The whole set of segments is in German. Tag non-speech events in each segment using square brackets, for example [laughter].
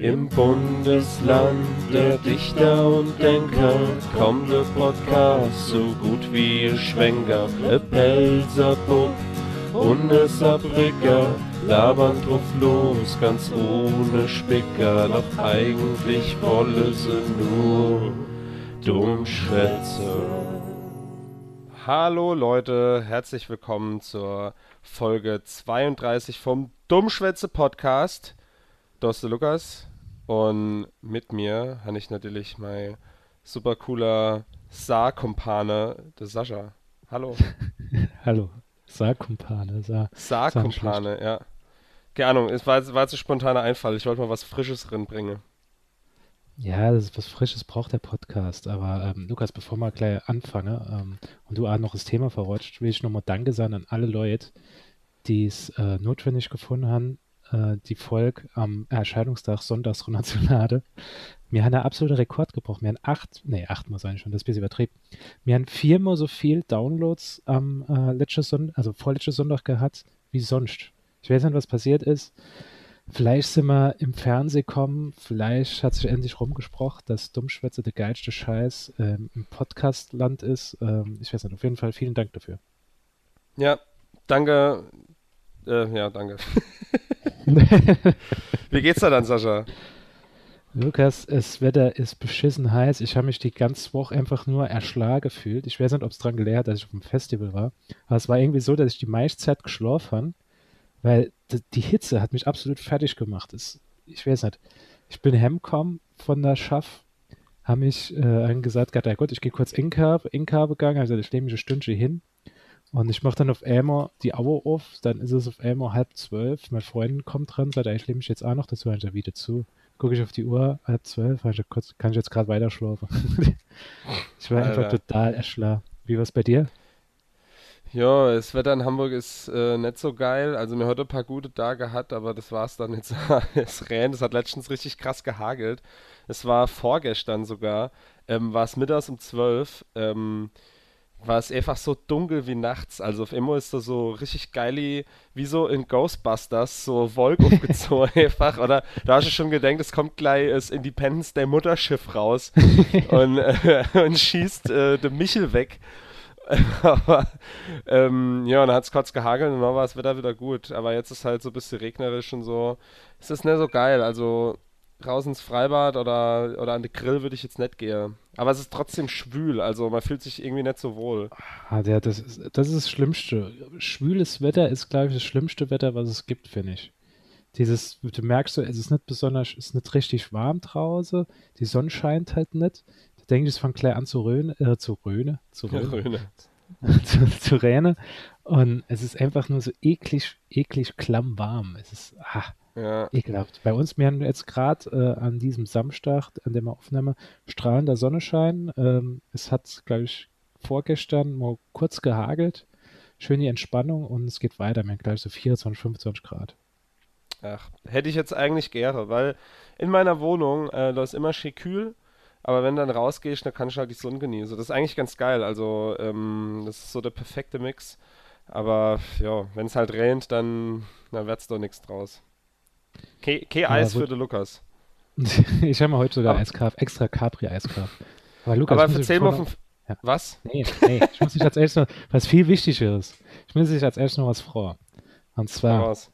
Im Bundesland der Dichter und Denker kommt der Podcast so gut wie ihr Schwenker. E Pelzer Bub und e labern drauf los, ganz ohne Spicker. Doch eigentlich wolle sie nur Dummschwätze. Hallo Leute, herzlich willkommen zur Folge 32 vom Dummschwätze Podcast. Ist Lukas und mit mir habe ich natürlich mein super cooler Saar-Kumpane, der Sascha. Hallo. [laughs] Hallo. Saar-Kumpane. Saar Saar-Kumpane, ja. Keine Ahnung, es war, war jetzt ein spontaner Einfall. Ich wollte mal was Frisches drin bringen. Ja, das ist was Frisches braucht der Podcast. Aber ähm, Lukas, bevor wir gleich anfangen ähm, und du auch noch das Thema verrutscht, will ich nochmal Danke sagen an alle Leute, die es äh, notwendig gefunden haben, äh, die Folge am Erscheinungstag sonntags runterzuladen. Wir haben einen absoluten Rekord gebrochen. Wir haben acht, nee, achtmal sein schon, das ist ein bisschen übertrieben. Wir haben viermal so viel Downloads am äh, letzten Sonntag, also vorletzten Sonntag gehabt, wie sonst. Ich weiß nicht, was passiert ist. Vielleicht sind wir im Fernsehen gekommen, vielleicht hat sich endlich rumgesprochen, dass Dummschwätze der geilste Scheiß ähm, im Podcastland ist. Ähm, ich weiß nicht, auf jeden Fall vielen Dank dafür. Ja, danke. Äh, ja, danke. [laughs] Wie geht's da dann, Sascha? Lukas, das Wetter ist beschissen heiß. Ich habe mich die ganze Woche einfach nur erschlagen gefühlt. Ich weiß nicht, ob es dran gelehrt, dass ich auf dem Festival war. Aber es war irgendwie so, dass ich die meiste Zeit geschlafen habe, weil die Hitze hat mich absolut fertig gemacht. Das, ich weiß nicht. Ich bin heimgekommen von der Schaff, habe mich äh, gesagt, ja Gott, ich gehe kurz in Karb, in Karb gegangen, also ich lehne mich ein Stündchen hin und ich mache dann auf einmal die Auer auf, dann ist es auf einmal halb zwölf, mein Freund kommt dran, sagt, ich lehne mich jetzt auch noch dazu, ich wieder zu. Gucke ich auf die Uhr, halb zwölf, kann ich jetzt gerade weiter schlafen. [laughs] ich war Alter. einfach total erschlagen. Wie war es bei dir? Ja, das Wetter in Hamburg ist äh, nicht so geil. Also mir heute ein paar gute Tage gehabt, aber das war es dann jetzt. es rennt, es hat letztens richtig krass gehagelt. Es war vorgestern sogar, ähm, war es mittags um zwölf. Ähm, war es einfach so dunkel wie nachts. Also auf einmal ist da so richtig geil, wie so in Ghostbusters, so Wolk [laughs] aufgezogen einfach. Oder da hast du schon gedacht, es kommt gleich das Independence Day Mutterschiff raus [laughs] und, äh, und schießt äh, den Michel weg. [laughs] Aber ähm, ja, und dann hat es kurz gehagelt und dann war das Wetter wieder gut. Aber jetzt ist halt so ein bisschen regnerisch und so. Es ist nicht so geil. Also raus ins Freibad oder, oder an den Grill würde ich jetzt nicht gehen. Aber es ist trotzdem schwül, also man fühlt sich irgendwie nicht so wohl. Ah, ja, das, ist, das ist das Schlimmste. Schwüles Wetter ist, glaube ich, das schlimmste Wetter, was es gibt, finde ich. Dieses, du merkst so, es ist nicht besonders, es ist nicht richtig warm draußen, die Sonne scheint halt nicht. Du denkst, es fängt gleich an zu röhnen, äh, zu röhnen, zu röhnen. Röhne. zu, zu Räne. [laughs] Und es ist einfach nur so eklig, eklig klamm warm. Es ist, ah, ja. Ekelhaft. Bei uns, wir haben jetzt gerade äh, an diesem Samstag, an dem wir aufnehmen, strahlender Sonnenschein. Ähm, es hat, glaube ich, vorgestern mal kurz gehagelt. Schön die Entspannung und es geht weiter. Wir haben, glaube ich, so 24, 25 Grad. Ach, hätte ich jetzt eigentlich gerne, weil in meiner Wohnung, äh, da ist immer schön kühl, aber wenn dann rausgehst, dann kann ich halt die Sonne genießen. Das ist eigentlich ganz geil. Also, ähm, das ist so der perfekte Mix. Aber ja, wenn es halt regnet, dann, dann wird es doch nichts draus. Kein Eis ja, für den Lukas. [laughs] ich habe mir heute sogar Eiskaff, extra Capri-Eis gekauft. Aber Lukas, aber erzähl mal von. Ja. Was? Nee, nee, ich muss dich als erstes noch, was viel wichtigeres. Ich muss dich als erstes noch was vor. Und zwar, was?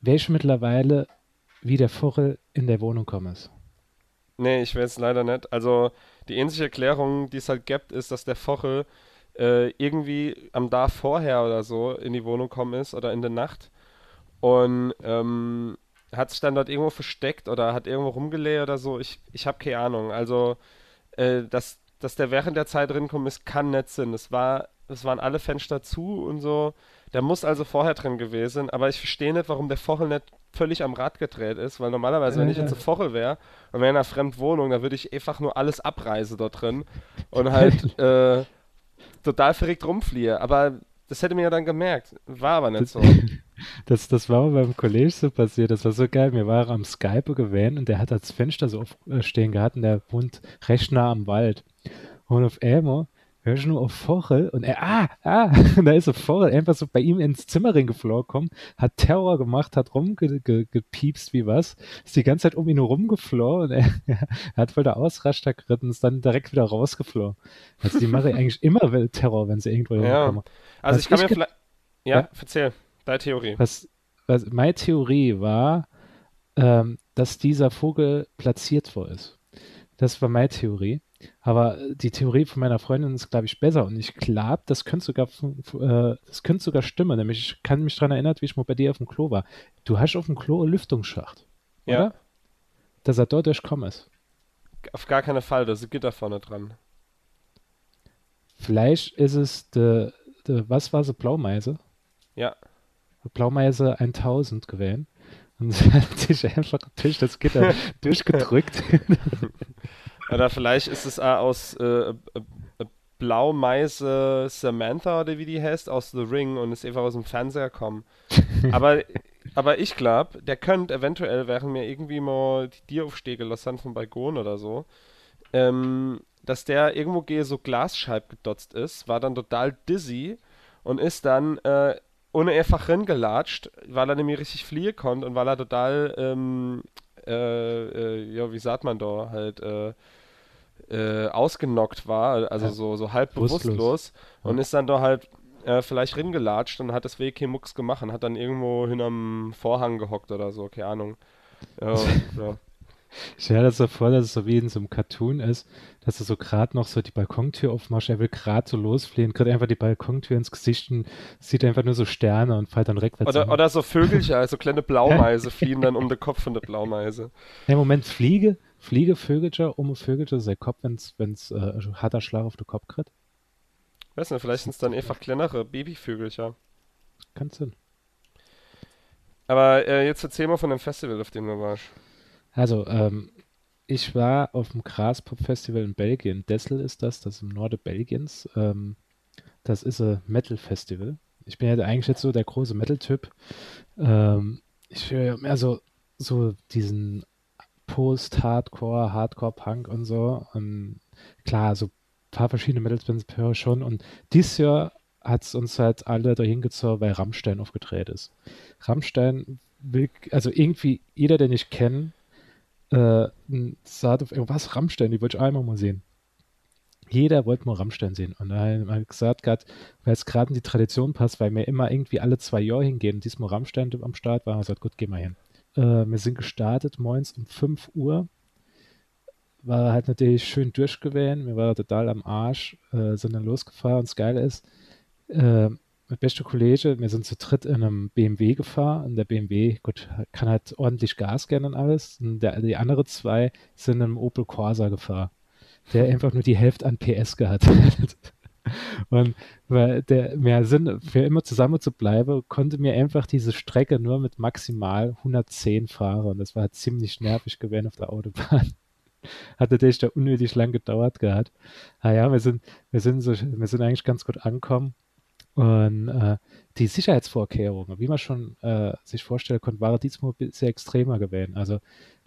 welche mittlerweile wie der Vogel in der Wohnung kommt. Nee, ich weiß leider nicht. Also, die ähnliche Erklärung, die es halt gibt, ist, dass der Vogel äh, irgendwie am Tag vorher oder so in die Wohnung gekommen ist oder in der Nacht und ähm, hat sich dann dort irgendwo versteckt oder hat irgendwo rumgelegt oder so. Ich, ich habe keine Ahnung. Also, äh, dass, dass der während der Zeit drin kommt, ist, kann nicht Sinn. Es, war, es waren alle Fenster zu und so. Der muss also vorher drin gewesen, aber ich verstehe nicht, warum der Vogel nicht völlig am Rad gedreht ist, weil normalerweise, wenn ich jetzt ein Vogel wäre und wäre in einer fremden Wohnung, dann würde ich einfach nur alles abreißen dort drin und [laughs] halt äh, total verrückt rumfliehe. Aber das hätte mir ja dann gemerkt. War aber nicht so. [laughs] Das, das war beim Kollege so passiert. Das war so geil. Wir waren am Skype gewähnt und der hat das Fenster so aufstehen gehabt und der wohnt recht nah am Wald. Und auf einmal hör ich nur auf Vorel und er, ah, ah, und [laughs] da ist so Vorel einfach so bei ihm ins Zimmer geflogen gekommen, hat Terror gemacht, hat rumgepiepst wie was, ist die ganze Zeit um ihn rumgeflohen und er, [laughs] er hat voll der Ausraster geritten, ist dann direkt wieder rausgeflohen. Also die mache eigentlich [laughs] immer Terror, wenn sie irgendwo ja. Also was ich kann ich mir vielleicht, ja, ja, erzähl, deine Theorie. Was, was, meine Theorie war, ähm, dass dieser Vogel platziert worden ist. Das war meine Theorie. Aber die Theorie von meiner Freundin ist, glaube ich, besser. Und ich glaube, das könnte sogar, äh, das könnte sogar stimmen. Nämlich, ich kann mich daran erinnern, wie ich mal bei dir auf dem Klo war. Du hast auf dem Klo einen Lüftungsschacht. Ja. Oder? Dass er dort durchkommen ist. Auf gar keinen Fall, da ist Gitter vorne dran. Vielleicht ist es de, de was war so Blaumeise? Ja. Blaumeise 1000 gewählt. Und [laughs] sie hat sich einfach durch das Gitter [laughs] durchgedrückt. [laughs] Oder vielleicht ist es aus äh, äh, äh, Blaumeise Samantha oder wie die heißt, aus The Ring und ist einfach aus dem Fernseher gekommen. [laughs] aber, aber ich glaube, der könnte eventuell, während mir irgendwie mal die Tier aufstehen lassen vom Balkon oder so, ähm, dass der irgendwo gehe so Glasscheib gedotzt ist, war dann total dizzy und ist dann äh, ohne einfach gelatscht, weil er nämlich richtig fliehen konnte und weil er total, ähm, äh, äh, ja, wie sagt man da, halt, äh, ausgenockt war, also ja. so, so halb bewusstlos, bewusstlos und ist dann da halt äh, vielleicht ringelatscht und hat das WK Mux gemacht und hat dann irgendwo hinterm Vorhang gehockt oder so, keine Ahnung. Ja, [laughs] ja. Ich stelle das so vor, dass es so wie in so einem Cartoon ist, dass er so gerade noch so die Balkontür aufmacht, er will gerade so losfliehen, kriegt einfach die Balkontür ins Gesicht und sieht einfach nur so Sterne und fällt dann rückwärts. Oder, oder so Vögelchen, also kleine [laughs] Blaumeise fliehen dann um den Kopf von der Blaumeise. Im Moment Fliege, Fliege Vögelchen um Vögelchen sein Kopf, wenn es äh, harter Schlag auf den Kopf kriegt? Weiß nicht, vielleicht sind es dann einfach kleinere Babyvögelchen. Kann Sinn. Aber äh, jetzt erzähl mal von dem Festival, auf dem du warst. Also, ähm, ich war auf dem Graspop-Festival in Belgien. Dessel ist das, das ist im Norden Belgiens. Ähm, das ist ein Metal-Festival. Ich bin ja eigentlich jetzt so der große Metal-Typ. Ähm, ich höre mehr so, so diesen Post-Hardcore, Hardcore-Punk und so. Und klar, so ein paar verschiedene Metal-Bands höre schon. Und dieses Jahr hat es uns halt alle dahin gezogen, weil Rammstein aufgedreht ist. Rammstein will, also irgendwie jeder, den ich kenne, äh, sagt auf irgendwas Rammstein, die wollte ich einmal mal sehen. Jeder wollte mal Rammstein sehen. Und da haben wir gesagt, weil es gerade in die Tradition passt, weil wir immer irgendwie alle zwei Jahre hingehen und diesmal Rammstein am Start war, wir gesagt, gut, gehen wir hin. Äh, wir sind gestartet morgens um 5 Uhr. War halt natürlich schön durchgewählt. Wir waren total am Arsch, äh, sind dann losgefahren. Und das Geile ist, äh, mein bester Kollege, wir sind zu dritt in einem BMW gefahren und der BMW, gut, kann halt ordentlich Gas gern und alles. Und der, die anderen zwei sind in einem Opel Corsa gefahren, der einfach nur die Hälfte an PS gehabt hat. [laughs] Und weil der mehr Sinn, für immer zusammen zu bleiben, konnte mir einfach diese Strecke nur mit maximal 110 fahren. Und das war halt ziemlich nervig gewesen auf der Autobahn. Hat natürlich da unnötig lang gedauert gehabt. Ah ja, wir sind, wir sind so, wir sind eigentlich ganz gut angekommen. Und äh, die Sicherheitsvorkehrungen, wie man schon äh, sich vorstellen konnte, waren diesmal sehr extremer gewesen. Also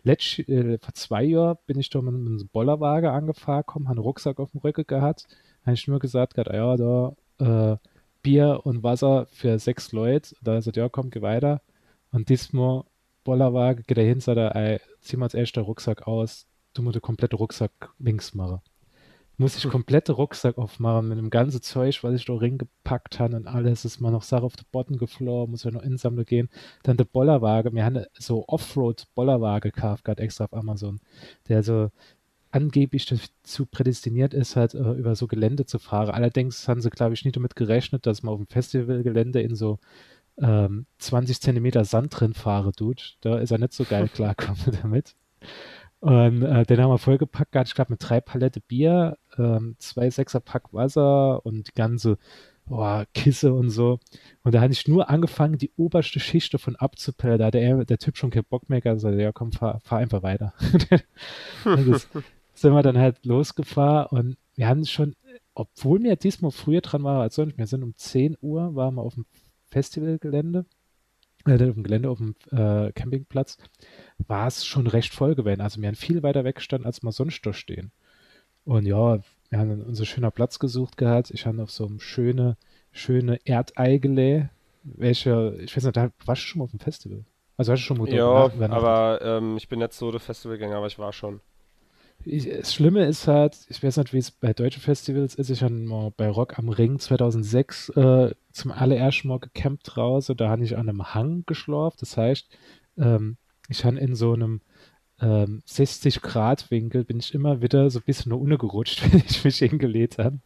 letzt, äh, vor zwei Jahren bin ich da mit einem Bollerwagen angefahren, habe einen Rucksack auf dem Rücken gehabt, habe ich nur gesagt, grad, ja, da äh, Bier und Wasser für sechs Leute. Da sagt, ja, komm, geh weiter. Und diesmal Bollerwagen, geht dahin, sagt er, ey, zieh mal als erster Rucksack aus, du musst den kompletten Rucksack links machen muss ich [laughs] komplette Rucksack aufmachen mit dem ganzen Zeug, was ich da reingepackt habe und alles. Ist mal noch Sache auf den Boden geflogen, muss ja noch insammeln gehen. Dann der Bollerwagen. Wir haben so Offroad-Bollerwagen gekauft, gerade extra auf Amazon, der so angeblich dazu prädestiniert ist, halt äh, über so Gelände zu fahren. Allerdings haben sie, glaube ich, nicht damit gerechnet, dass man auf dem Festivalgelände in so ähm, 20 Zentimeter Sand drin fahre tut. Da ist er nicht so geil [laughs] klarkommen damit. Und äh, den haben wir vollgepackt gehabt, ich glaube, mit drei Palette Bier, ähm, zwei Sechser-Pack Wasser und die ganze oh, Kisse und so. Und da hatte ich nur angefangen, die oberste Schicht davon abzupellen. Da hat der, der Typ schon keinen Bock mehr gehabt, also, ja komm, fahr, fahr einfach weiter. [laughs] das [laughs] sind wir dann halt losgefahren und wir haben schon, obwohl wir diesmal früher dran waren als sonst, wir sind um 10 Uhr, waren wir auf dem Festivalgelände äh, auf dem Gelände auf dem äh, Campingplatz, war es schon recht voll gewesen. Also wir haben viel weiter weg gestanden, als wir sonst da stehen. Und ja, wir haben unser schöner Platz gesucht gehabt. Ich habe auf so einem schöne, schöne Erdeigelä, welche, ich weiß nicht, da warst du schon mal auf dem Festival? Also hast du schon Motor Ja, aber ähm, ich bin nicht so der Festivalgänger, aber ich war schon. Ich, das Schlimme ist halt, ich weiß nicht, wie es bei deutschen Festivals ist. Ich habe bei Rock am Ring 2006 äh, zum allerersten Mal gecampt raus und da habe ich an einem Hang geschlorft. Das heißt, ähm, ich habe in so einem ähm, 60 Grad Winkel bin ich immer wieder so ein bisschen nur untergerutscht, [laughs] wenn ich mich hingelegt habe.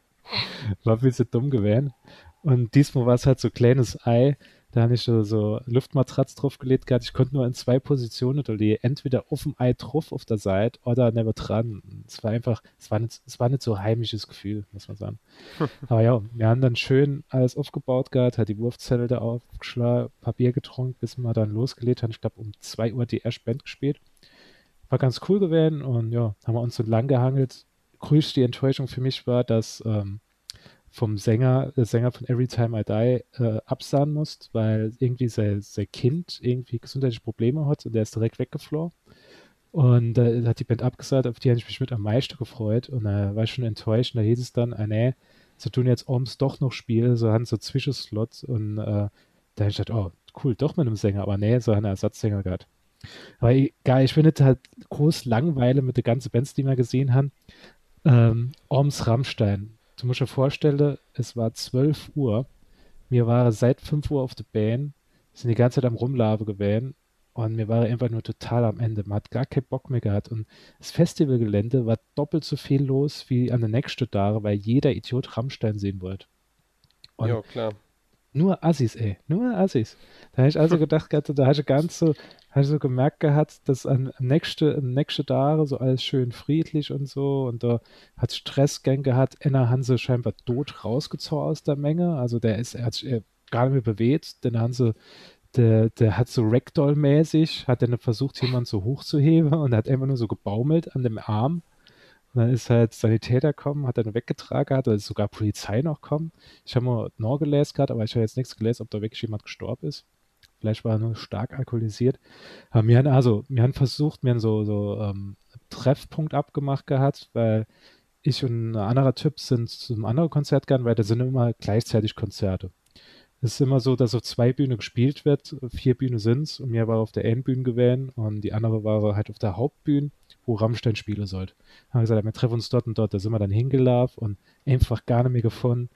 War ein bisschen dumm gewesen. Und diesmal war es halt so ein kleines Ei. Da habe ich so, so Luftmatratz draufgelegt gehabt. Ich konnte nur in zwei Positionen unterlegen. Entweder auf dem Ei drauf auf der Seite oder neben dran. Es war einfach, es war nicht, es war nicht so heimisches Gefühl, muss man sagen. [laughs] Aber ja, wir haben dann schön alles aufgebaut gehabt, hat die Wurfzelle da aufgeschlagen, Papier getrunken, bis wir dann losgelegt haben. Ich glaube, um zwei Uhr die erste Band gespielt war ganz cool gewesen und ja, haben wir uns so lang gehangelt. Grüß die Enttäuschung für mich war, dass ähm, vom Sänger, der Sänger von Every Time I Die äh, absahen musste, weil irgendwie sein, sein Kind irgendwie gesundheitliche Probleme hat und der ist direkt weggeflogen. Und äh, hat die Band abgesagt, auf die habe ich mich mit am meisten gefreut und äh, war schon enttäuscht. Und da hieß es dann, ah, nee, sie tun jetzt Orms doch noch Spiele, so haben so Zwischenslot und äh, da habe ich gedacht, oh, cool, doch mit einem Sänger, aber nee, so einen Ersatzsänger gehabt. Aber egal, ich finde halt groß Langweile mit den ganzen Bands, die wir gesehen haben. Ähm, Orms Rammstein. Du musst dir vorstellen, es war 12 Uhr. Wir waren seit 5 Uhr auf der Band, sind die ganze Zeit am Rumlaufen gewesen und mir war einfach nur total am Ende. Man hat gar keinen Bock mehr gehabt. Und das Festivalgelände war doppelt so viel los wie an der nächsten Tage, weil jeder Idiot Rammstein sehen wollte. ja, klar. Nur Assis, ey. Nur Assis. Da habe ich also [laughs] gedacht, da habe ich ganz so, habe ich so gemerkt gehabt, dass am nächsten nächste Tage so alles schön friedlich und so und da hat Stressgang gehabt. Enna Hanse scheinbar tot rausgezogen aus der Menge. Also der ist, er hat sich gar nicht mehr bewegt. Denn Hanse, der, der hat so Ragdoll-mäßig, hat dann versucht, jemanden so hochzuheben und hat einfach nur so gebaumelt an dem Arm. Und dann ist halt Sanitäter kommen, hat dann weggetragen, hat, oder sogar Polizei noch kommen. Ich habe mal noch gelesen gehabt, aber ich habe jetzt nichts gelesen, ob da wirklich jemand gestorben ist. Vielleicht war er nur stark alkoholisiert. Aber wir haben also, wir haben versucht, wir haben so, so ähm, Treffpunkt abgemacht gehabt, weil ich und ein anderer Typ sind zu einem anderen Konzert gegangen, weil da sind immer gleichzeitig Konzerte. Es ist immer so, dass auf zwei Bühnen gespielt wird, vier Bühnen sind es und mir war auf der einen Bühne gewählt und die andere war halt auf der Hauptbühne, wo Rammstein spielen sollte. Haben gesagt, wir treffen uns dort und dort, da sind wir dann hingelaufen und einfach gar nicht mehr gefunden.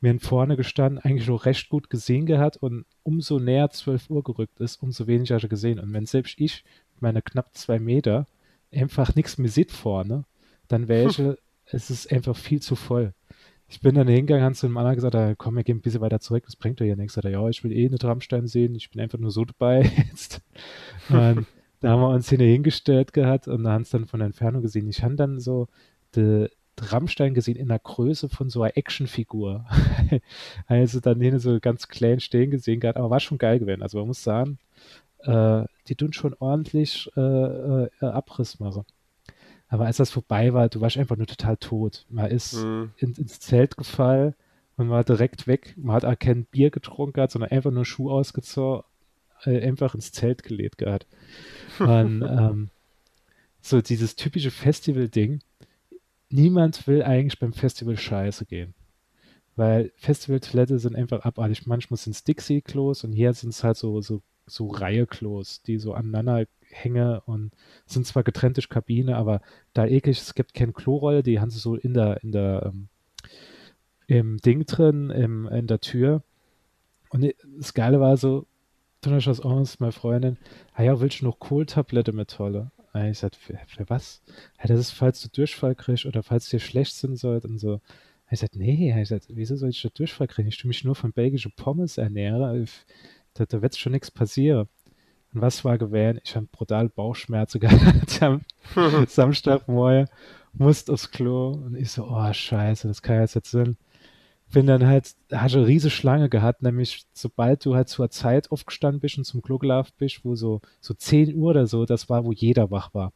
Wir haben vorne gestanden, eigentlich noch recht gut gesehen gehabt und umso näher 12 Uhr gerückt ist, umso weniger habe ich gesehen. Und wenn selbst ich, meine knapp zwei Meter, einfach nichts mehr sieht vorne, dann wäre [laughs] ich, es ist einfach viel zu voll ich bin dann hingegangen, habe zu dem anderen gesagt, ah, komm, wir gehen ein bisschen weiter zurück, das bringt doch ja nichts. ja, ich will eh eine Trammstein sehen, ich bin einfach nur so dabei [laughs] jetzt. Und da haben wir uns hingestellt gehabt und da haben es dann von der Entfernung gesehen. Ich habe dann so die Rammstein gesehen in der Größe von so einer Actionfigur. [laughs] also dann hin so ganz klein stehen gesehen gehabt, aber war schon geil gewesen. Also man muss sagen, äh, die tun schon ordentlich äh, äh, Abriss machen. Aber als das vorbei war, du warst einfach nur total tot. Man ist mhm. in, ins Zelt gefallen und war direkt weg. Man hat auch kein Bier getrunken, sondern einfach nur Schuh ausgezogen, äh, einfach ins Zelt gelegt gehabt. [laughs] Und ähm, so dieses typische Festival-Ding. Niemand will eigentlich beim Festival scheiße gehen. Weil Festival-Toilette sind einfach abartig. Manchmal sind es Dixie-Klos und hier sind es halt so, so, so Reihe-Klos, die so aneinander Hänge und sind zwar getrennte Kabine, aber da eklig, es gibt keine Klorolle, die haben sie so in der, in der, ähm, im Ding drin, im, in der Tür. Und das Geile war so, hast was aus, meine Freundin, ah ja, willst du noch Kohltablette mit Tolle? Und ich sagte, für, für was? Ja, das ist, falls du Durchfall kriegst oder falls dir schlecht sind sollt und so. Ich sagte, nee, ich sagte, wieso soll ich da Durchfall kriegen? Ich tue mich nur von belgischen Pommes ernähren. Da, da wird schon nichts passieren. Und was war gewählt? Ich habe brutal Bauchschmerzen [laughs] gehabt am [laughs] Samstagmorgen, musste aufs Klo und ich so, oh scheiße, das kann jetzt nicht sein. Bin dann halt, hatte eine riesige Schlange gehabt, nämlich sobald du halt zur Zeit aufgestanden bist und zum Klo gelaufen bist, wo so, so 10 Uhr oder so, das war, wo jeder wach war.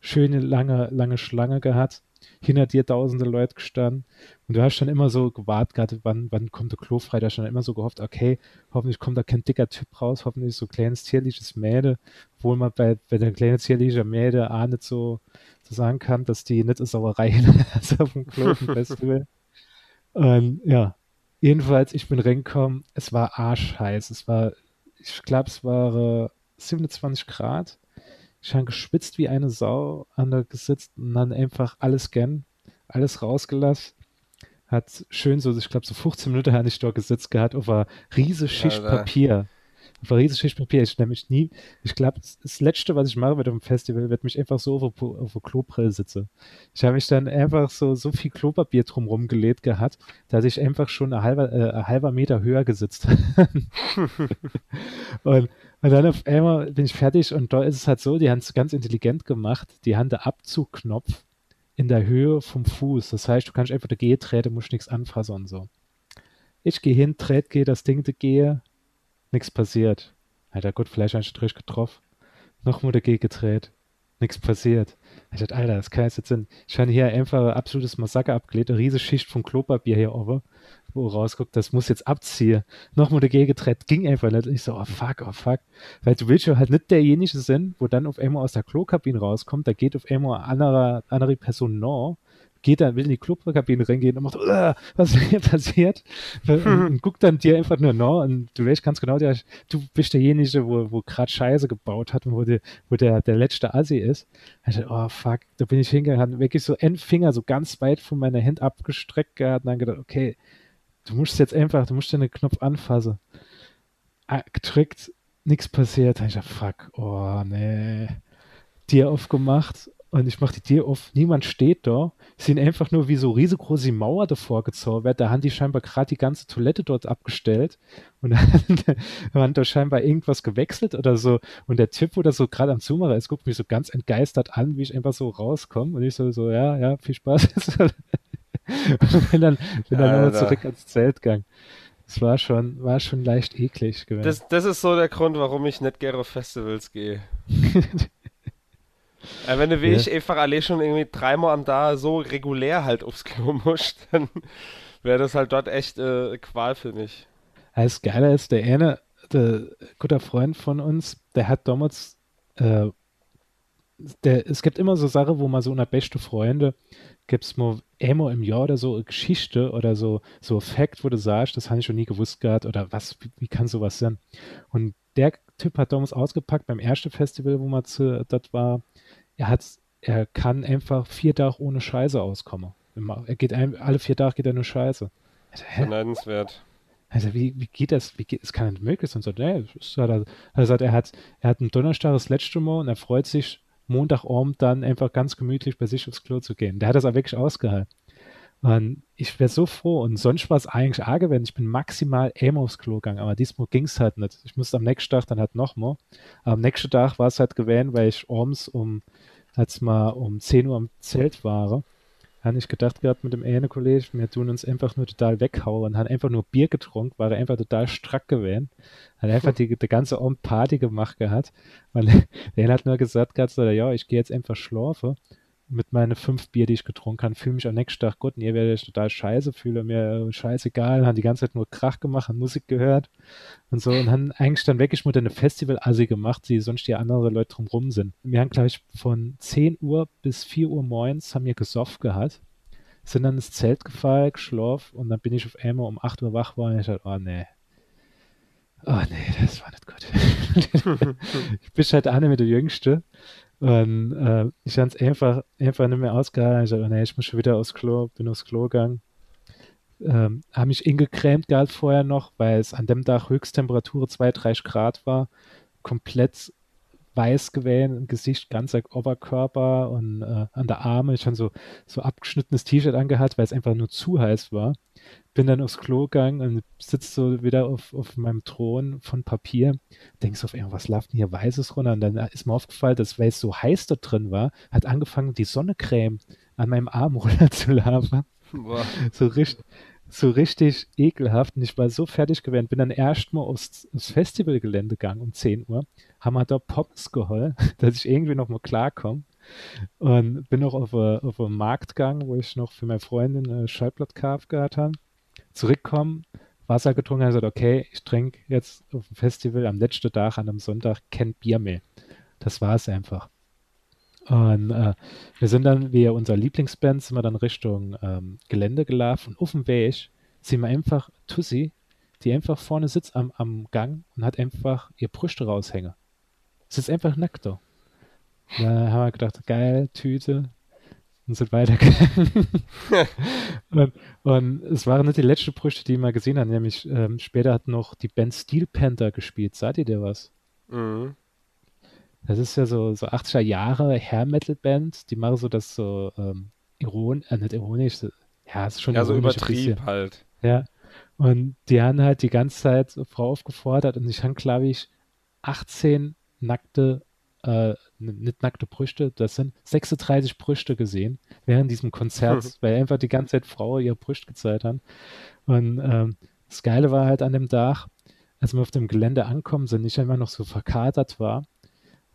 Schöne, lange, lange Schlange gehabt. Hinter dir tausende Leute gestanden. Und du hast dann immer so gewartet, wann, wann kommt der Klo frei, da hast dann immer so gehofft, okay, hoffentlich kommt da kein dicker Typ raus, hoffentlich so ein kleines tierliches Mädel, obwohl man bei, bei der kleinen tierlichen Mädel auch nicht so, so sagen kann, dass die nicht eine Sauerei ist [laughs] auf dem Klo Festival. [laughs] Und ja, jedenfalls, ich bin reingekommen, es war arschheiß, es war, ich glaube, es war 27 Grad ich habe geschwitzt wie eine Sau, an der gesitzt und dann einfach alles gern, alles rausgelassen. Hat schön so, ich glaube, so 15 Minuten habe ich dort gesitzt gehabt auf einer riesige Schicht ja, Papier. Auf einer riesige Schicht Papier. Ich nämlich nie, ich glaube, das Letzte, was ich mache bei dem Festival, wird mich einfach so auf, auf der Klobrille sitzen. Ich habe mich dann einfach so, so viel Klopapier drumherum gelegt gehabt, dass ich einfach schon ein halber, äh, halber Meter höher gesitzt [laughs] [laughs] und und dann auf einmal bin ich fertig und da ist es halt so, die haben es ganz intelligent gemacht. Die haben den Abzugknopf in der Höhe vom Fuß. Das heißt, du kannst einfach der Gehe treten, musst nichts anfassen und so. Ich gehe hin, trete, gehe das Ding, gehe, nichts passiert. Alter, gut, vielleicht einen Strich getroffen. Nochmal Gehe gedreht, nichts passiert. Ich dachte, Alter, das kann jetzt nicht sein. Ich habe hier einfach ein absolutes Massaker abgelegt, eine riesige Schicht von Klopapier hier oben wo rausguckt, das muss jetzt abziehen. Nochmal dagegen getrennt, ging einfach nicht. Und ich so, oh fuck, oh fuck. Weil du willst ja halt nicht derjenige sein, wo dann auf einmal aus der Klokabine rauskommt, da geht auf einmal eine andere, andere Person noch, geht dann, will in die Klokabine reingehen und macht, was ist hier passiert? [laughs] Und, und guckt dann dir einfach nur noch und du weißt ganz genau, der, du bist derjenige, wo, wo gerade Scheiße gebaut hat und wo, die, wo der, der letzte Assi ist. Ich dachte, oh fuck, da bin ich hingegangen, wirklich so ein Finger so ganz weit von meiner Hand abgestreckt gehabt und dann gedacht, okay, Du musst jetzt einfach, du musst den Knopf anfassen. Ah, gedrückt, nichts passiert. Ich dachte, fuck, oh nee. Tier aufgemacht und ich mache die Tür auf. Niemand steht da. Sind einfach nur wie so riesengroße Mauer davor gezaubert. Da haben die scheinbar gerade die ganze Toilette dort abgestellt und [laughs] dann haben da scheinbar irgendwas gewechselt oder so. Und der Typ, wo das so gerade am Zumacher ist, guckt mich so ganz entgeistert an, wie ich einfach so rauskomme. Und ich so, so ja, ja, viel Spaß. [laughs] und bin dann, bin dann nochmal zurück ans Zelt gegangen. Das war schon, war schon leicht eklig gewesen. Das, das ist so der Grund, warum ich nicht gerne auf Festivals gehe. [laughs] äh, wenn du wie ja. ich einfach alle schon irgendwie dreimal am Tag so regulär halt aufs Klo musst, [laughs] dann wäre das halt dort echt äh, Qual für mich. Das Geile ist, der eine, der guter Freund von uns, der hat damals, äh, der, es gibt immer so Sachen, wo man so eine beste Freunde gibt es mal einmal im Jahr oder so eine Geschichte oder so, so Fact, wo du sagst, das habe ich schon nie gewusst gehabt oder was, wie, wie kann sowas sein? Und der Typ hat damals ausgepackt beim ersten Festival, wo man dort war. Er hat, er kann einfach vier Tage ohne Scheiße auskommen. Er geht ein, alle vier Tage geht er nur Scheiße. Beneidenswert. Also wie, wie geht das? Wie geht, es kann nicht möglich sein. So, nee, er, sagt, er hat, er hat einen Donnerstag das letzte Mal und er freut sich Montagabend dann einfach ganz gemütlich bei sich aufs Klo zu gehen. Der hat das auch wirklich ausgehalten. Und ich wäre so froh. Und sonst war es eigentlich arg gewesen. Ich bin maximal einmal aufs Klo gegangen, aber diesmal ging es halt nicht. Ich musste am nächsten Tag dann halt nochmal. Am nächsten Tag war es halt gewesen, weil ich abends um, als mal um 10 Uhr am Zelt war habe ich gedacht gehabt mit dem einen Kollegen, wir tun uns einfach nur total weghauen, haben einfach nur Bier getrunken, war einfach total strack gewesen, hat einfach die, die ganze Abend Party gemacht gehabt, weil [laughs] der hat nur gesagt gehabt, so, ja, ich gehe jetzt einfach schlafen mit meinen fünf Bier, die ich getrunken habe, fühle mich am nächsten Tag gut, und ihr werdet total scheiße, fühle mir scheißegal, haben die ganze Zeit nur Krach gemacht, haben Musik gehört und so. Und haben eigentlich dann wirklich mit eine Festival-Assi gemacht, die sonst die andere Leute drumrum sind. Wir haben, glaube ich, von 10 Uhr bis 4 Uhr morgens haben wir gesoffen gehabt, sind dann ins Zelt gefallen, geschlafen und dann bin ich auf einmal um 8 Uhr wach geworden. Und ich dachte, oh nee, oh nee, das war nicht gut. [laughs] ich bin halt eine mit der Jüngste und äh, ich habe es einfach, einfach nicht mehr ausgehalten. Ich dachte, nee, ich muss schon wieder aufs Klo, bin aufs Klo gegangen. Ähm, habe mich ingecremt gehabt vorher noch, weil es an dem Tag Höchsttemperatur 2, 3 Grad war. Komplett weiß gewesen, Gesicht, ganzer Oberkörper und äh, an der Arme. Ich habe so, so abgeschnittenes T-Shirt angehabt, weil es einfach nur zu heiß war. Bin dann aufs Klo gegangen und sitze so wieder auf, auf meinem Thron von Papier. Denkst auf was läuft denn hier Weißes runter? Und dann ist mir aufgefallen, dass, weil es so heiß da drin war, hat angefangen, die Sonnecreme an meinem Arm [laughs] runterzulaufen. So richtig, so richtig ekelhaft. Und ich war so fertig gewesen, bin dann erstmal aufs, aufs Festivalgelände gegangen um 10 Uhr, haben wir da Pops geholt, [laughs] dass ich irgendwie nochmal klarkomme. und bin noch auf, a, auf einen Markt gegangen, wo ich noch für meine Freundin eine Schallplattkauf gehabt habe. Zurückkommen, Wasser getrunken, habe gesagt, okay, ich trinke jetzt auf dem Festival am letzten Tag, an einem Sonntag, kein Bier mehr. Das war es einfach. Und äh, wir sind dann, wie unser Lieblingsband, sind wir dann Richtung ähm, Gelände gelaufen und auf dem Weg sehen wir einfach Tussi, die einfach vorne sitzt am, am Gang und hat einfach ihr Brüste raushängen. Es ist einfach nackt da. Da haben wir gedacht, geil, Tüte, und sind weitergegangen. [laughs] und, und, es waren nicht die letzten Brüste, die wir gesehen haben, nämlich ähm, später hat noch die Band Steel Panther gespielt. Seid ihr dir was? Mhm. Das ist ja so, so 80er Jahre Hair-Metal-Band, die machen so das so ähm, iron, äh, nicht ironisch, so, ja, ist schon Ja, so übertrieben halt. Ja. Und die haben halt die ganze Zeit Frau aufgefordert und ich habe, glaube ich, 18 nackte, äh, nicht nackte Brüste, das sind 36 Brüste gesehen während diesem Konzert, [laughs] weil einfach die ganze Zeit Frau ihre Brüste gezeigt haben. Und ähm, das Geile war halt an dem Tag, als wir auf dem Gelände ankommen sind, ich einfach noch so verkatert war,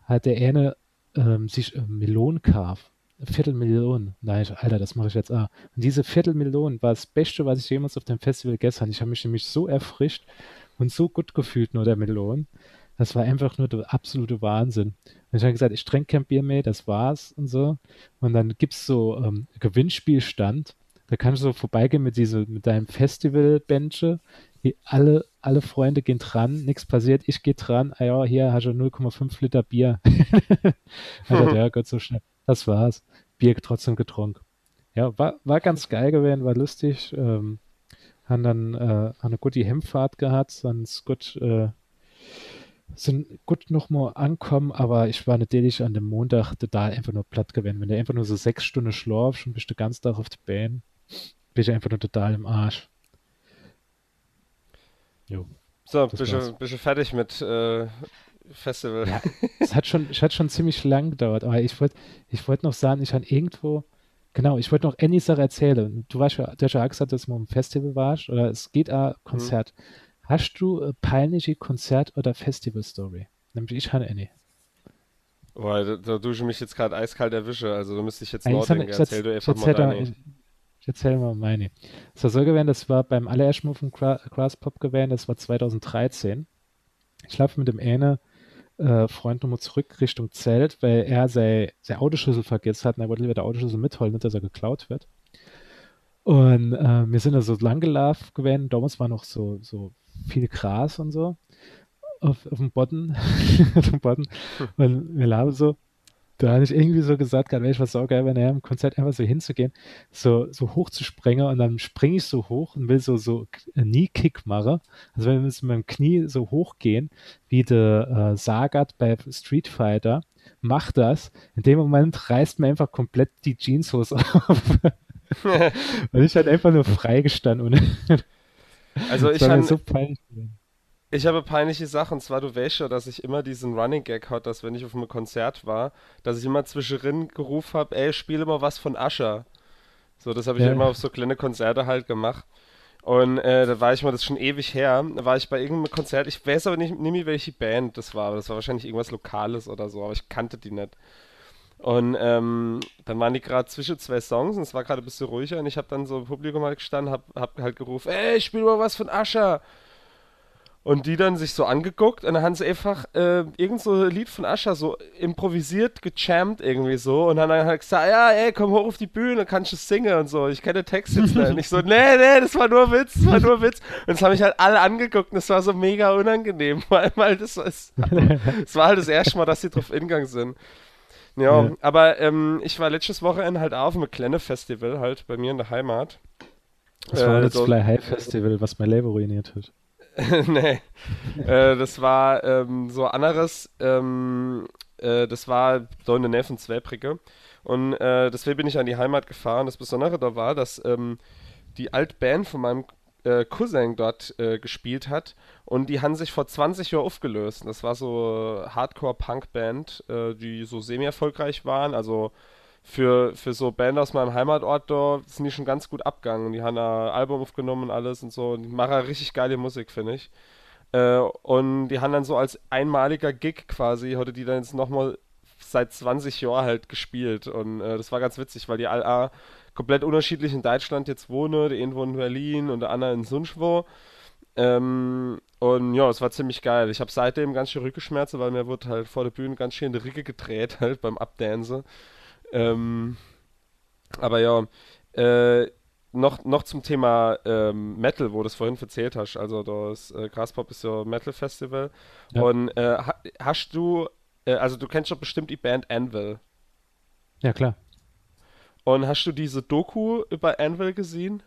hat der eine ähm, sich äh, Melonen kauft. Viertelmillion. Nein, Alter, das mache ich jetzt auch. Und diese Viertelmillion war das Beste, was ich jemals auf dem Festival habe. Ich habe mich nämlich so erfrischt und so gut gefühlt nur der Melon. Das war einfach nur der absolute Wahnsinn. Und ich habe gesagt, ich trinke kein Bier mehr, das war's und so. Und dann gibt es so ähm, Gewinnspielstand. Da kannst du so vorbeigehen mit, diese, mit deinem Festival-Benche alle, alle Freunde gehen dran, nichts passiert, ich gehe dran, ah ja, hier hast du 0,5 Liter Bier. [laughs] also, ja, Gott so schnell. Das war's. Bier trotzdem getrunken. Ja, war, war ganz geil gewesen, war lustig. Ähm, haben dann äh, eine gute Hemmfahrt gehabt, ist gut, äh, sind gut nochmal ankommen, aber ich war natürlich an dem Montag total einfach nur platt gewesen. Wenn du einfach nur so sechs Stunden schlafst und bist du ganz Tag auf der Bahn, bin ich einfach nur total im Arsch. Jo. So, bist du, bist du fertig mit äh, Festival? Ja, es hat schon, es hat schon ziemlich lang gedauert, aber ich wollte ich wollt noch sagen, ich habe irgendwo, genau, ich wollte noch eine Sache erzählen. Du warst ja, du hast ja gesagt, dass du im Festival warst oder es geht ein Konzert. Mhm. Hast du eine peinliche Konzert- oder Festival-Story? Nämlich ich habe eine. Boah, da, da dusche mich jetzt gerade eiskalt erwische, also du müsstest jetzt nachdenken. Erzähl du einfach mal deine. Ich erzähle mal meine. Es war so gewesen, das war beim allerersten Mal von Grasspop gewesen, das war 2013. Ich laufe mit dem einen äh, Freund nochmal zurück Richtung Zelt, weil er sein, sein Autoschlüssel vergessen hat und er wollte lieber der Autoschlüssel mitholen, nicht, dass er geklaut wird. Und äh, wir sind da so lang gelaufen gewesen. Damals war noch so, so viel Gras und so auf, auf dem Boden. [laughs] auf dem Boden. Und wir laufen so da hatte ich irgendwie so gesagt, gerade wäre ich was saugeil, wenn er im Konzert einfach so hinzugehen, so, so hoch zu springen und dann springe ich so hoch und will so, so Knee-Kick machen. Also wenn wir mit meinem Knie so hoch gehen, wie der äh, Sagat bei Street Fighter, macht das. In dem Moment reißt mir einfach komplett die Jeanshose [laughs] auf. [laughs] und ich halt einfach nur freigestanden. Also ich habe so. Ich habe peinliche Sachen, und zwar du weißt ja, dass ich immer diesen Running Gag hatte, dass wenn ich auf einem Konzert war, dass ich immer zwischendrin gerufen habe, ey, spiele mal was von Ascher. So, das habe ich ja. immer auf so kleine Konzerte halt gemacht. Und äh, da war ich mal, das ist schon ewig her, da war ich bei irgendeinem Konzert, ich weiß aber nicht, nicht mehr, welche Band das war, aber das war wahrscheinlich irgendwas Lokales oder so, aber ich kannte die nicht. Und ähm, dann waren die gerade zwischen zwei Songs und es war gerade ein bisschen ruhiger und ich habe dann so im Publikum halt gestanden, hab, hab halt gerufen, ey, spiel mal was von Ascher. Und die dann sich so angeguckt und dann haben sie einfach äh, irgend so ein Lied von Ascha so improvisiert, gechampt irgendwie so. Und dann hat er gesagt, ja, ey, komm hoch auf die Bühne, kannst du singen und so. Ich kenne den Text jetzt nicht. Und ich so, [laughs] nee, nee, das war nur Witz, das war nur Witz. Und das haben mich halt alle angeguckt und das war so mega unangenehm. [laughs] Weil, weil das, das, das war halt das erste Mal, dass sie drauf ingegangen sind. Ja, ja. aber ähm, ich war letztes Wochenende halt auf einem kleinen Festival halt bei mir in der Heimat. Das war äh, das Fly High Festival, was mein Leben ruiniert hat. [laughs] nee. äh, das war ähm, so anderes. Ähm, äh, das war so in der Nähe von Zweibrücke. Und äh, deswegen bin ich an die Heimat gefahren. Das Besondere da war, dass ähm, die Altband von meinem äh, Cousin dort äh, gespielt hat. Und die haben sich vor 20 Jahren aufgelöst. Das war so Hardcore-Punk-Band, äh, die so semi-erfolgreich waren. Also für, für so Band aus meinem Heimatort da sind die schon ganz gut abgegangen. Die haben ein Album aufgenommen und alles und so. Und die machen richtig geile Musik, finde ich. Äh, und die haben dann so als einmaliger Gig quasi, heute die dann jetzt nochmal seit 20 Jahren halt gespielt. Und äh, das war ganz witzig, weil die alle komplett unterschiedlich in Deutschland jetzt wohnen. Der eine wohnt in Berlin und der andere in Sunschwo. Ähm, und ja, es war ziemlich geil. Ich habe seitdem ganz schön Rückenschmerzen, weil mir wurde halt vor der Bühne ganz schön in die Ricke gedreht, [laughs] halt beim Abdance. Ähm, aber ja, äh, noch, noch zum Thema ähm, Metal, wo du es vorhin erzählt hast. Also das äh, Graspop ist ja Metal Festival. Ja. Und äh, hast du, äh, also du kennst doch bestimmt die Band Anvil. Ja, klar. Und hast du diese Doku über Anvil gesehen?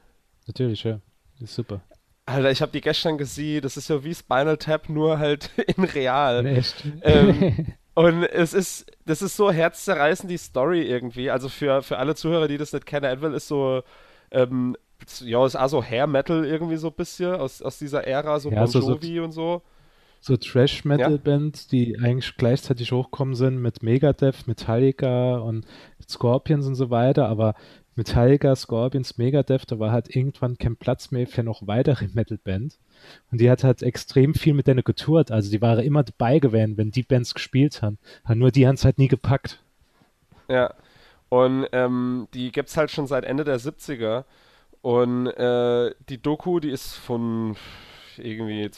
Natürlich, ja. Das ist super. Alter, ich habe die gestern gesehen. Das ist ja wie Spinal Tap, nur halt [laughs] in real. Echt? Ähm, [laughs] und es ist, das ist so herzzerreißend, die Story irgendwie. Also für, für alle Zuhörer, die das nicht kennen, Anvil ist so, ähm, ja, ist auch so Hair Metal irgendwie so ein bisschen aus, aus dieser Ära, so ja, Bon Jovi so, und so. So Trash-Metal-Bands, ja. die eigentlich gleichzeitig hochkommen sind mit Megadeth, Metallica und Scorpions und so weiter, aber Metallica, Scorpions, Megadeth, da war halt irgendwann kein Platz mehr für noch weitere Metal-Band. Und die hat halt extrem viel mit denen getourt. Also die waren immer dabei gewesen, wenn die Bands gespielt haben. nur die haben es halt nie gepackt. Ja. Und ähm, die gibt es halt schon seit Ende der 70er. Und äh, die Doku, die ist von irgendwie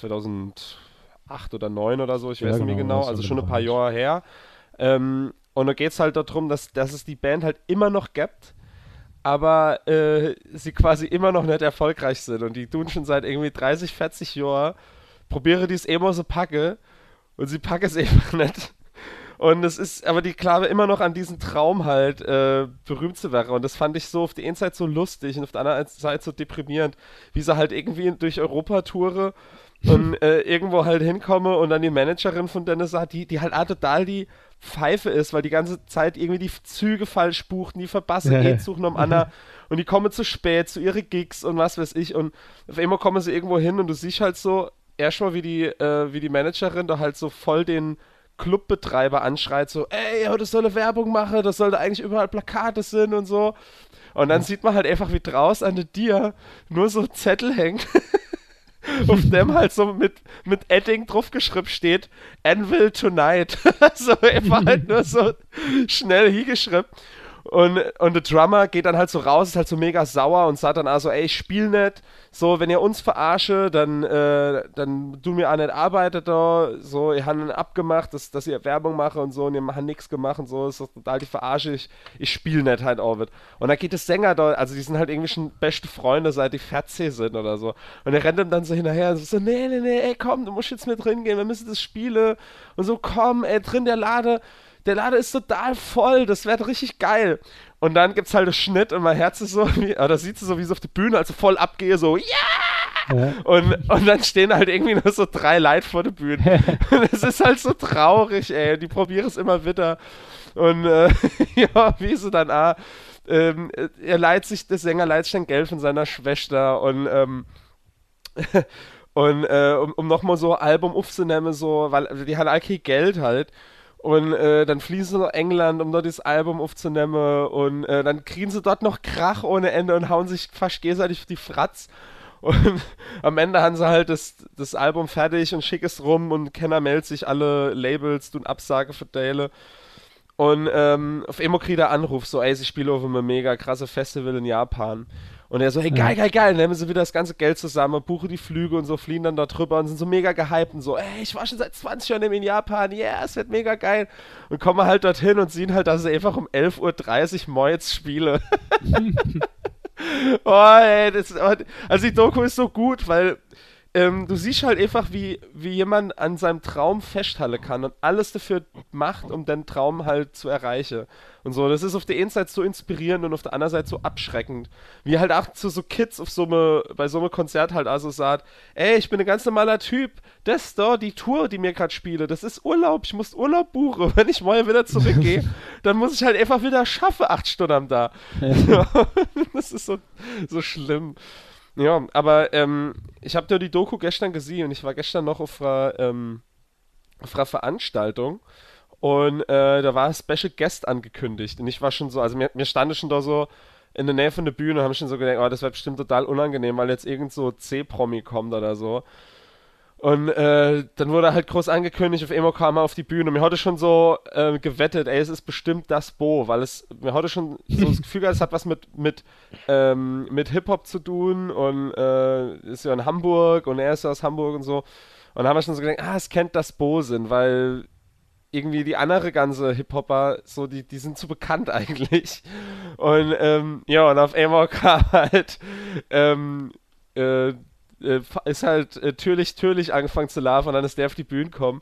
2008 oder 2009 oder so, ich ja, weiß nicht genau, genau also schon ein paar Jahre her. Ähm, und da geht es halt darum, dass, dass es die Band halt immer noch gibt aber äh, sie quasi immer noch nicht erfolgreich sind und die tun schon seit irgendwie 30, 40 Jahren, probiere dies immer so packe und sie packe es [laughs] einfach nicht. Und es ist, aber die glaube immer noch an diesen Traum halt, äh, berühmt zu werden. Und das fand ich so auf der einen Seite so lustig und auf der anderen Seite so deprimierend, wie sie halt irgendwie durch Europa toure und äh, irgendwo halt hinkomme und dann die Managerin von Dennis sagt, die, die halt auch total die Pfeife ist, weil die ganze Zeit irgendwie die Züge falsch buchten, die verpassen ja, suchen um Anna und die kommen zu spät zu ihren Gigs und was weiß ich. Und auf einmal kommen sie irgendwo hin und du siehst halt so erstmal wie die äh, wie die Managerin da halt so voll den Clubbetreiber anschreit so ey, das soll eine Werbung machen, das sollte eigentlich überall Plakate sind und so. Und dann sieht man halt einfach wie draußen an der Dir nur so Zettel hängen [laughs] [laughs] auf dem halt so mit, mit Edding draufgeschrieben steht, Anvil Tonight. [laughs] so einfach halt nur so schnell hingeschrieben. Und, und der Drummer geht dann halt so raus, ist halt so mega sauer und sagt dann also, ey, ich spiel nicht. So, wenn ihr uns verarsche, dann, äh, dann du mir auch nicht arbeitet da. So, ihr habt abgemacht, dass, dass ihr Werbung mache und so und ihr macht nichts gemacht und so. Ist das total die Verarsche. Ich, ich spiel nicht halt auch. Und dann geht der Sänger da, also die sind halt irgendwie schon beste Freunde, seit die 14 sind oder so. Und er rennt ihm dann so hinterher und so, nee, nee, nee, ey, komm, du musst jetzt mit drin gehen, wir müssen das spielen. Und so, komm, ey, drin der Lade der Lader ist total voll, das wird richtig geil. Und dann gibt's halt einen Schnitt und mein Herz ist so, wie, oder sieht so, wie es auf der Bühne, also voll abgehe, so, ja! Und, und dann stehen halt irgendwie nur so drei Leute vor der Bühne. [laughs] und es ist halt so traurig, ey. Die probieren es immer wieder. Und äh, [laughs] ja, wie sie dann ah, ähm, er leiht sich, der Sänger leiht sich dann Geld von seiner Schwester und ähm, [laughs] und äh, um, um nochmal so ein Album aufzunehmen, so, weil die haben all kein Geld halt. Und äh, dann fließen sie nach England, um dort das Album aufzunehmen. Und äh, dann kriegen sie dort noch Krach ohne Ende und hauen sich fast gegenseitig die Fratz. [laughs] Und am Ende haben sie halt das, das Album fertig und schick es rum und Kenner meldet sich alle Labels, tun Absage für Dale. Und ähm, auf er Anruf, so, ey, sie spielen auf einem mega krasse Festival in Japan. Und er so, hey, geil, geil, geil. Nehmen sie wieder das ganze Geld zusammen, buchen die Flüge und so, fliehen dann da drüber und sind so mega gehypt und so, ey, ich war schon seit 20 Jahren in Japan, yeah, es wird mega geil. Und kommen halt dorthin und sehen halt, dass sie einfach um 11.30 Uhr Moitz spiele. [laughs] oh, ey, das, also die Doku ist so gut, weil ähm, du siehst halt einfach, wie, wie jemand an seinem Traum festhalten kann und alles dafür macht, um den Traum halt zu erreichen. Und so, das ist auf der einen Seite so inspirierend und auf der anderen Seite so abschreckend. Wie halt auch zu so Kids auf so eine, bei so einem Konzert halt also sagt, ey, ich bin ein ganz normaler Typ, das da, die Tour, die mir gerade spiele, das ist Urlaub, ich muss Urlaub buchen. [laughs] Wenn ich morgen wieder zurückgehe, [laughs] dann muss ich halt einfach wieder schaffen, acht Stunden am Tag. [laughs] das ist so, so schlimm. Ja, aber ähm, ich habe ja die Doku gestern gesehen und ich war gestern noch auf einer, ähm, auf einer Veranstaltung und äh, da war ein Special Guest angekündigt und ich war schon so, also mir, mir stand schon da so in der Nähe von der Bühne und haben schon so gedacht, oh, das wäre bestimmt total unangenehm, weil jetzt irgend so C-Promi kommt oder so. Und äh, dann wurde halt groß angekündigt, auf einmal kam er auf die Bühne. Und mir hatte schon so äh, gewettet, ey, es ist bestimmt das Bo, weil es, mir hatte schon so das [laughs] Gefühl, es hat was mit, mit, ähm, mit Hip-Hop zu tun und äh, ist ja in Hamburg und er ist ja aus Hamburg und so. Und dann haben wir schon so gedacht, ah, es kennt das Bo sind, weil irgendwie die andere ganze Hip-Hopper, so, die, die sind zu bekannt [laughs] eigentlich. Und ähm, ja, und auf einmal [laughs] kam halt ähm, äh, ist halt äh, türlich, türlich angefangen zu laufen und dann ist der auf die Bühne gekommen.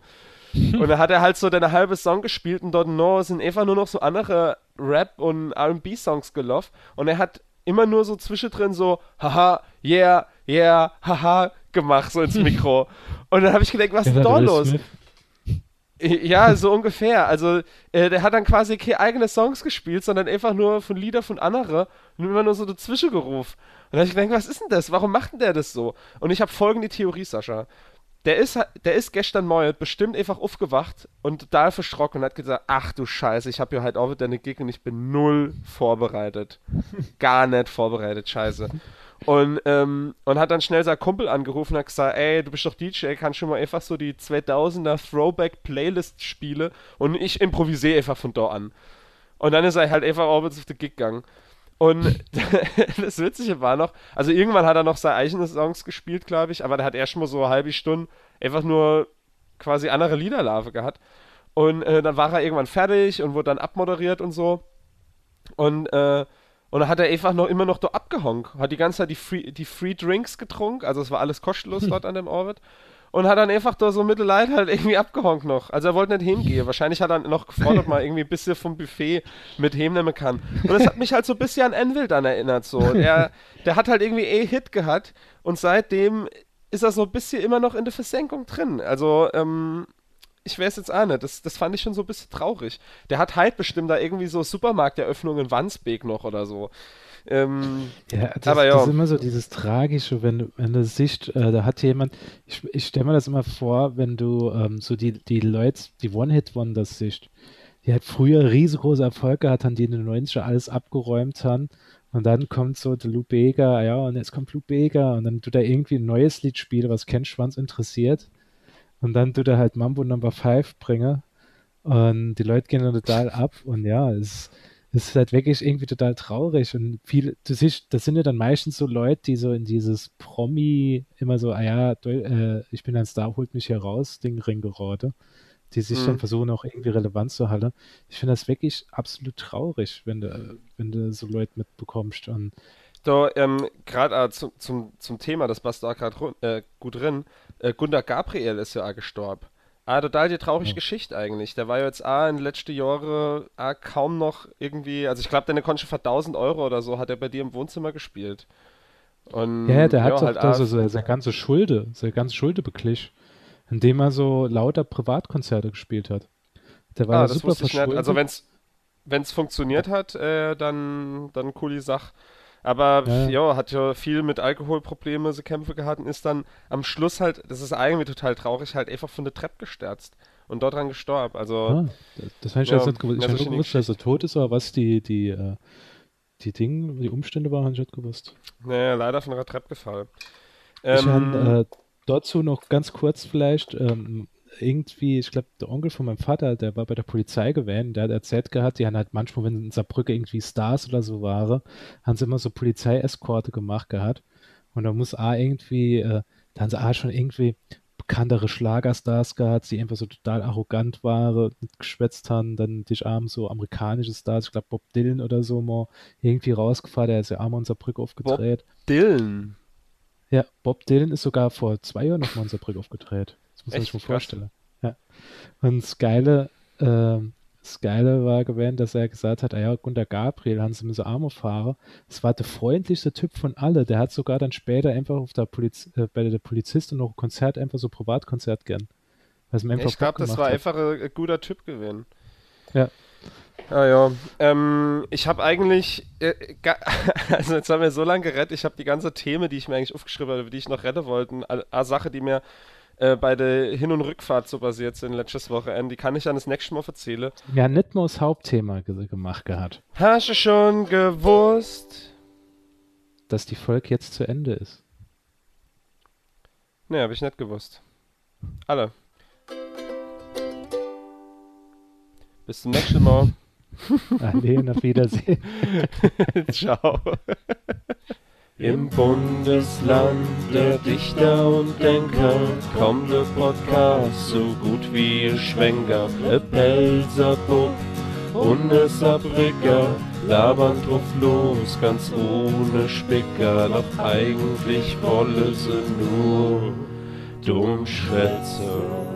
[laughs] und dann hat er halt so eine halbe Song gespielt und dort noch sind einfach nur noch so andere Rap- und RB-Songs gelaufen. Und er hat immer nur so zwischendrin so, haha, yeah, yeah, haha, gemacht, so ins [laughs] Mikro. und dann habe ich gedacht, was ist denn da los? Smith. Ja, so ungefähr. Also, äh, der hat dann quasi keine eigenen Songs gespielt, sondern einfach nur von Lieder von anderen und immer nur so dazwischen gerufen. Und dann habe ich gedacht, was ist denn das? Warum macht denn der das so? Und ich habe folgende Theorie, Sascha. Der ist, der ist gestern Morgen bestimmt einfach aufgewacht und total verschrocken und hat gesagt, ach du Scheiße, ich habe hier halt auch wieder eine Gig und ich bin null vorbereitet. [laughs] Gar nicht vorbereitet, Scheiße. Und, ähm, und hat dann schnell seinen Kumpel angerufen und hat gesagt, ey, du bist doch DJ, kannst schon mal einfach so die 2000er Throwback Playlist spielen und ich improvisiere einfach von da an. Und dann ist er halt einfach abends auf den Gig gegangen. Und [laughs] das Witzige war noch, also irgendwann hat er noch seine eigenen Songs gespielt, glaube ich, aber der hat erst schon mal so eine halbe Stunde einfach nur quasi andere Liederlarve gehabt. Und äh, dann war er irgendwann fertig und wurde dann abmoderiert und so. Und äh, und dann hat er einfach noch immer noch da abgehonkt. Hat die ganze Zeit die Free, die Free Drinks getrunken, also es war alles kostenlos [laughs] dort an dem Orbit. Und hat dann einfach da so Mittelleid halt irgendwie abgehonkt noch. Also er wollte nicht hingehen. Wahrscheinlich hat er noch gefordert, [laughs] mal irgendwie ein bisschen vom Buffet mit hinnehmen kann. Und das hat mich halt so ein bisschen an Envil dann erinnert. So. [laughs] Der, der hat halt irgendwie eh Hit gehabt und seitdem ist er so ein bisschen immer noch in der Versenkung drin. Also, ähm, ich weiß jetzt auch nicht. Das, das fand ich schon so ein bisschen traurig. Der hat halt bestimmt da irgendwie so Supermarkteröffnungen in Wandsbek noch oder so. Ähm, ja, das, aber ja. das ist immer so dieses Tragische, wenn, wenn du siehst, äh, da hat jemand, ich, ich stelle mir das immer vor, wenn du ähm, so die, die Leute, die One-Hit-Wonders siehst, die halt früher riesengroße Erfolge hatten, die in den 90er alles abgeräumt haben. Und dann kommt so der Lou Bega, ja, und jetzt kommt Lou Bega und dann tut er irgendwie ein neues Lied spielen, was Ken Schwanz interessiert. Und dann tut er halt Mambo Number 5 bringen. Und die Leute gehen dann total ab. Und ja, es, es ist halt wirklich irgendwie total traurig. Und viele, du siehst, das sind ja dann meistens so Leute, die so in dieses Promi immer so, ah ja, äh, ich bin ein Star, holt mich hier raus, Ding Ringerode, die sich mhm. dann versuchen auch irgendwie relevant zu halten. Ich finde das wirklich absolut traurig, wenn du, wenn du so Leute mitbekommst. Und da, ähm, gerade äh, zum, zum, zum Thema, das passt da gerade äh, gut drin. Äh, Gunda Gabriel ist ja auch gestorben. Ah, total die traurige ja. Geschichte eigentlich. Der war ja jetzt auch in den letzten Jahren auch kaum noch irgendwie, also ich glaube, konnte schon für 1000 Euro oder so, hat er bei dir im Wohnzimmer gespielt. Und, ja, der hat halt auch so seine ganze Schulde, seine ganze Schulde beglich, indem er so lauter Privatkonzerte gespielt hat. Der war ah, das super verschuldet. Also wenn es funktioniert hat, äh, dann, dann coole Sache. Aber ja. ja, hat ja viel mit Alkoholproblemen so Kämpfe gehabt und ist dann am Schluss halt, das ist irgendwie total traurig, halt einfach von der Treppe gestürzt und dort dran gestorben. Also, ah, das habe ich ja, jetzt nicht gewusst. Ich habe nur gewusst, dass er tot ist, aber was die, die, äh, die Dinge, die Umstände waren, habe ich nicht gewusst. Naja, leider von der Treppe gefallen. Ich ähm, habe äh, dazu noch ganz kurz vielleicht, ähm, irgendwie, ich glaube, der Onkel von meinem Vater, der war bei der Polizei gewesen, der hat erzählt gehabt, die haben halt manchmal, wenn in Saarbrücke irgendwie Stars oder so waren, haben sie immer so Polizeieskorte gemacht gehabt. Und da muss A irgendwie, äh, da haben sie A schon irgendwie bekanntere Schlagerstars gehabt, die einfach so total arrogant waren, geschwätzt haben, dann dich abends so amerikanische Stars, ich glaube Bob Dylan oder so mal irgendwie rausgefahren, der ist ja einmal in Saarbrücke aufgedreht. Bob Dylan? Ja, Bob Dylan ist sogar vor zwei Jahren noch mal in Saarbrücke aufgedreht. Das muss man sich mal vorstellen. Ja. Und das Geile, äh, das Geile war gewesen, dass er gesagt hat, ah ja, Gunter Gabriel, haben sie mit so Arme fahren. Das war der freundlichste Typ von alle. Der hat sogar dann später einfach auf der Poliz äh, bei der Polizistin noch ein Konzert, einfach so Privatkonzert gern. Was mir einfach ich glaube, das war hat. einfach ein, ein guter Typ gewesen. Ja. Ah ja, ähm, ich habe eigentlich, äh, [laughs] also jetzt haben wir so lange gerettet, ich habe die ganze Themen, die ich mir eigentlich aufgeschrieben habe, die ich noch retten wollte, eine Sache, die mir äh, bei der Hin- und Rückfahrt so basiert sind letztes Wochenende. Die kann ich dann das nächste Mal erzählen. Ja, nicht mal das Hauptthema ge gemacht gehabt. Hast du schon gewusst? Dass die Folge jetzt zu Ende ist. Nee, habe ich nicht gewusst. Alle. Bis zum nächsten Mal. [laughs] Ade, auf Wiedersehen. [laughs] Ciao. [laughs] Im Bundesland der Dichter und Denker kommt der Podcast so gut wie ein Schwenker. E Pelzer Bub und e Saarbrücker labern drauf los, ganz ohne Spicker. Doch eigentlich wolle sie nur dumm schwätzen.